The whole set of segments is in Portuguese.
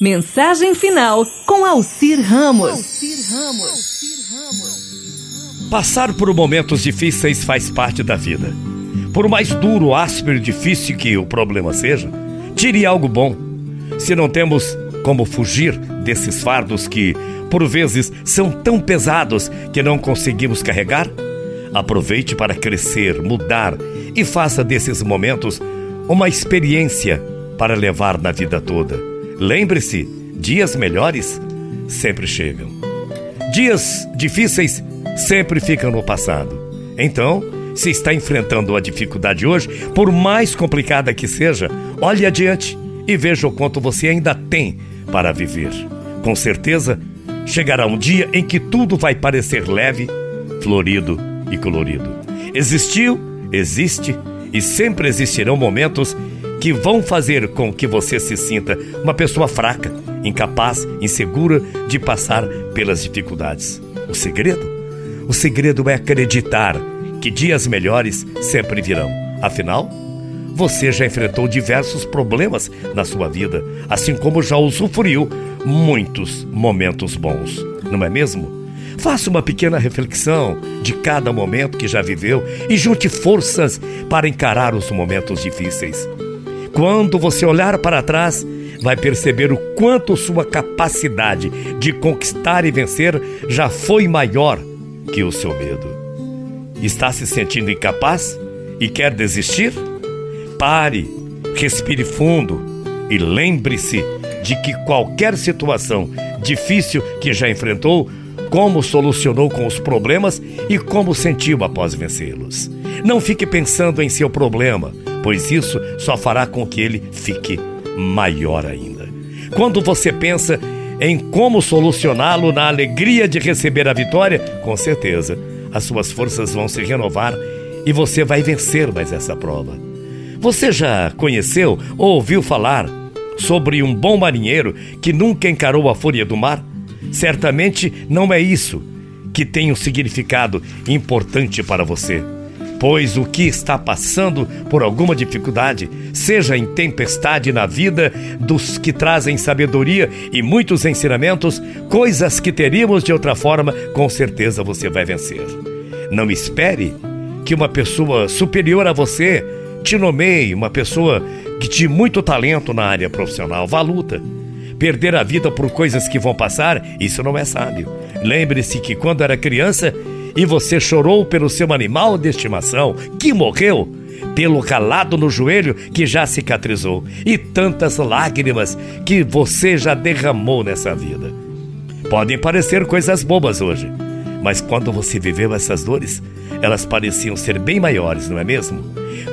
Mensagem final com Alcir Ramos. Passar por momentos difíceis faz parte da vida. Por mais duro, áspero e difícil que o problema seja, tire algo bom. Se não temos como fugir desses fardos que, por vezes, são tão pesados que não conseguimos carregar, aproveite para crescer, mudar e faça desses momentos uma experiência para levar na vida toda. Lembre-se, dias melhores sempre chegam. Dias difíceis sempre ficam no passado. Então, se está enfrentando a dificuldade hoje, por mais complicada que seja, olhe adiante e veja o quanto você ainda tem para viver. Com certeza, chegará um dia em que tudo vai parecer leve, florido e colorido. Existiu, existe e sempre existirão momentos que vão fazer com que você se sinta uma pessoa fraca, incapaz, insegura de passar pelas dificuldades. O segredo? O segredo é acreditar que dias melhores sempre virão. Afinal, você já enfrentou diversos problemas na sua vida, assim como já usufruiu muitos momentos bons, não é mesmo? Faça uma pequena reflexão de cada momento que já viveu e junte forças para encarar os momentos difíceis. Quando você olhar para trás, vai perceber o quanto sua capacidade de conquistar e vencer já foi maior que o seu medo. Está se sentindo incapaz e quer desistir? Pare, respire fundo e lembre-se de que qualquer situação difícil que já enfrentou, como solucionou com os problemas e como sentiu após vencê-los. Não fique pensando em seu problema, pois isso só fará com que ele fique maior ainda. Quando você pensa em como solucioná-lo na alegria de receber a vitória, com certeza as suas forças vão se renovar e você vai vencer mais essa prova. Você já conheceu ou ouviu falar sobre um bom marinheiro que nunca encarou a fúria do mar? Certamente não é isso que tem um significado importante para você pois o que está passando por alguma dificuldade, seja em tempestade na vida dos que trazem sabedoria e muitos ensinamentos, coisas que teríamos de outra forma, com certeza você vai vencer. Não espere que uma pessoa superior a você te nomeie, uma pessoa que de muito talento na área profissional. Vá à luta. Perder a vida por coisas que vão passar, isso não é sábio. Lembre-se que quando era criança, e você chorou pelo seu animal de estimação que morreu, pelo calado no joelho que já cicatrizou e tantas lágrimas que você já derramou nessa vida. Podem parecer coisas bobas hoje, mas quando você viveu essas dores, elas pareciam ser bem maiores, não é mesmo?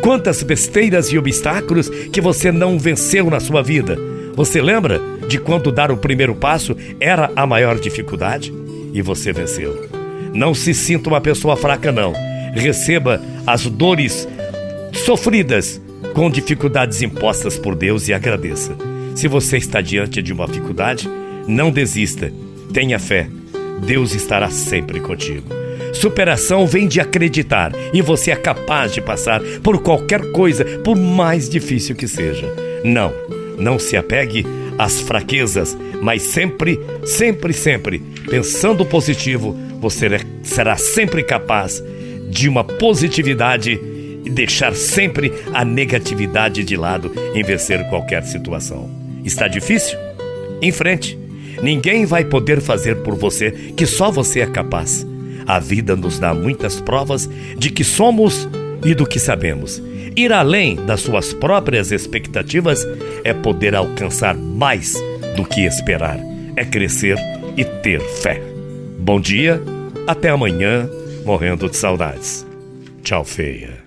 Quantas besteiras e obstáculos que você não venceu na sua vida. Você lembra de quando dar o primeiro passo era a maior dificuldade? E você venceu. Não se sinta uma pessoa fraca, não. Receba as dores sofridas com dificuldades impostas por Deus e agradeça. Se você está diante de uma dificuldade, não desista. Tenha fé. Deus estará sempre contigo. Superação vem de acreditar e você é capaz de passar por qualquer coisa, por mais difícil que seja. Não, não se apegue às fraquezas, mas sempre, sempre, sempre, pensando positivo, você será sempre capaz de uma positividade e deixar sempre a negatividade de lado em vencer qualquer situação. Está difícil? Em frente. Ninguém vai poder fazer por você que só você é capaz. A vida nos dá muitas provas de que somos e do que sabemos. Ir além das suas próprias expectativas é poder alcançar mais do que esperar, é crescer e ter fé. Bom dia, até amanhã, morrendo de saudades. Tchau, feia.